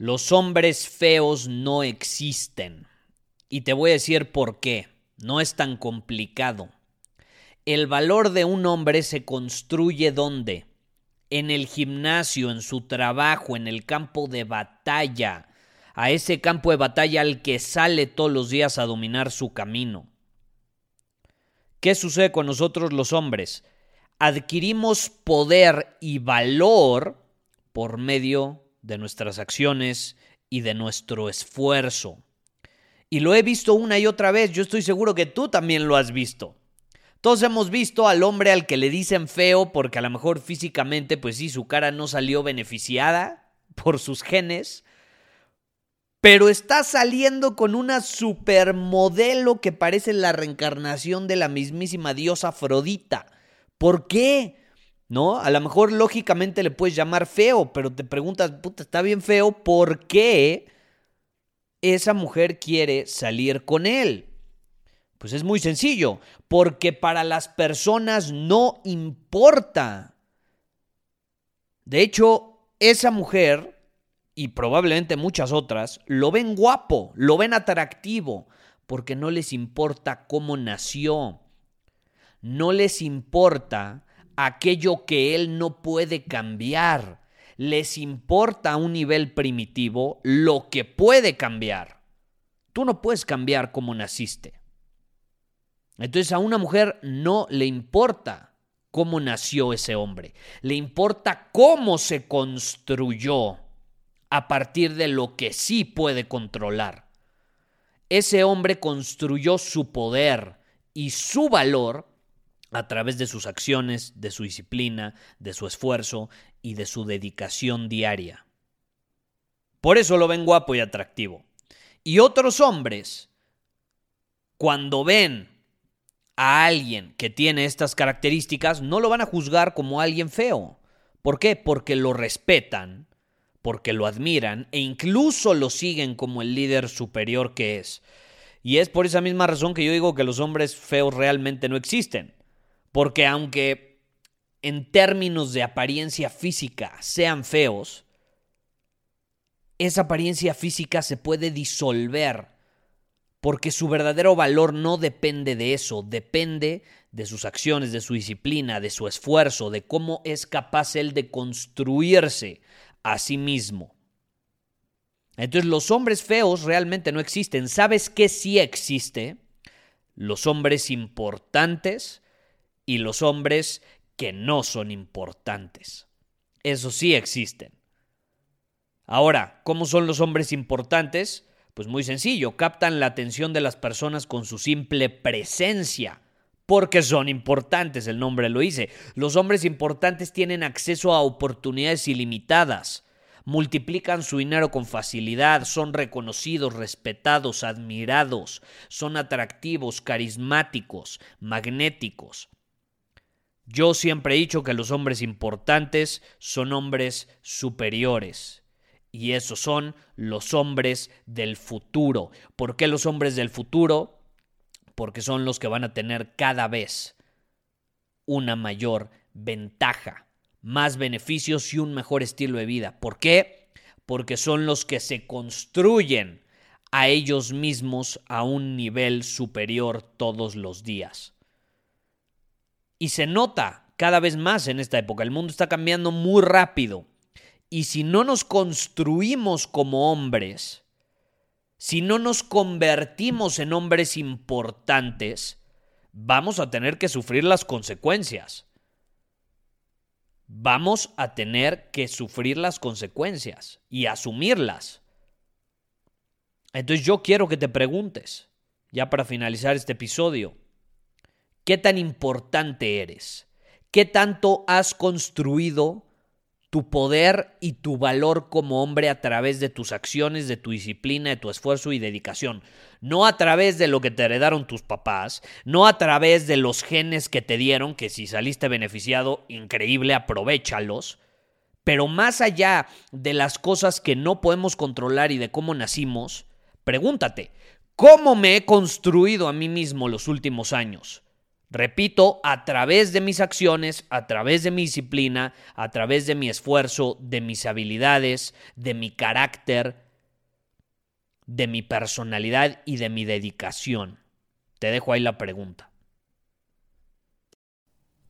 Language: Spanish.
Los hombres feos no existen. Y te voy a decir por qué. No es tan complicado. El valor de un hombre se construye ¿dónde? En el gimnasio, en su trabajo, en el campo de batalla. A ese campo de batalla al que sale todos los días a dominar su camino. ¿Qué sucede con nosotros los hombres? Adquirimos poder y valor por medio de nuestras acciones y de nuestro esfuerzo. Y lo he visto una y otra vez, yo estoy seguro que tú también lo has visto. Todos hemos visto al hombre al que le dicen feo porque a lo mejor físicamente, pues sí, su cara no salió beneficiada por sus genes, pero está saliendo con una supermodelo que parece la reencarnación de la mismísima diosa Afrodita. ¿Por qué? ¿No? A lo mejor lógicamente le puedes llamar feo, pero te preguntas, puta, está bien feo, ¿por qué esa mujer quiere salir con él? Pues es muy sencillo, porque para las personas no importa. De hecho, esa mujer, y probablemente muchas otras, lo ven guapo, lo ven atractivo, porque no les importa cómo nació. No les importa aquello que él no puede cambiar. Les importa a un nivel primitivo lo que puede cambiar. Tú no puedes cambiar como naciste. Entonces a una mujer no le importa cómo nació ese hombre. Le importa cómo se construyó a partir de lo que sí puede controlar. Ese hombre construyó su poder y su valor a través de sus acciones, de su disciplina, de su esfuerzo y de su dedicación diaria. Por eso lo ven guapo y atractivo. Y otros hombres, cuando ven a alguien que tiene estas características, no lo van a juzgar como alguien feo. ¿Por qué? Porque lo respetan, porque lo admiran e incluso lo siguen como el líder superior que es. Y es por esa misma razón que yo digo que los hombres feos realmente no existen. Porque aunque en términos de apariencia física sean feos, esa apariencia física se puede disolver porque su verdadero valor no depende de eso, depende de sus acciones, de su disciplina, de su esfuerzo, de cómo es capaz él de construirse a sí mismo. Entonces los hombres feos realmente no existen. ¿Sabes qué sí existe? Los hombres importantes y los hombres que no son importantes. Eso sí existen. Ahora, ¿cómo son los hombres importantes? Pues muy sencillo, captan la atención de las personas con su simple presencia, porque son importantes, el nombre lo dice. Los hombres importantes tienen acceso a oportunidades ilimitadas, multiplican su dinero con facilidad, son reconocidos, respetados, admirados, son atractivos, carismáticos, magnéticos. Yo siempre he dicho que los hombres importantes son hombres superiores. Y esos son los hombres del futuro. ¿Por qué los hombres del futuro? Porque son los que van a tener cada vez una mayor ventaja, más beneficios y un mejor estilo de vida. ¿Por qué? Porque son los que se construyen a ellos mismos a un nivel superior todos los días. Y se nota cada vez más en esta época. El mundo está cambiando muy rápido. Y si no nos construimos como hombres, si no nos convertimos en hombres importantes, vamos a tener que sufrir las consecuencias. Vamos a tener que sufrir las consecuencias y asumirlas. Entonces yo quiero que te preguntes, ya para finalizar este episodio, ¿qué tan importante eres? ¿Qué tanto has construido tu poder y tu valor como hombre a través de tus acciones, de tu disciplina, de tu esfuerzo y dedicación. No a través de lo que te heredaron tus papás, no a través de los genes que te dieron, que si saliste beneficiado, increíble, aprovechalos. Pero más allá de las cosas que no podemos controlar y de cómo nacimos, pregúntate, ¿cómo me he construido a mí mismo los últimos años? Repito, a través de mis acciones, a través de mi disciplina, a través de mi esfuerzo, de mis habilidades, de mi carácter, de mi personalidad y de mi dedicación. Te dejo ahí la pregunta.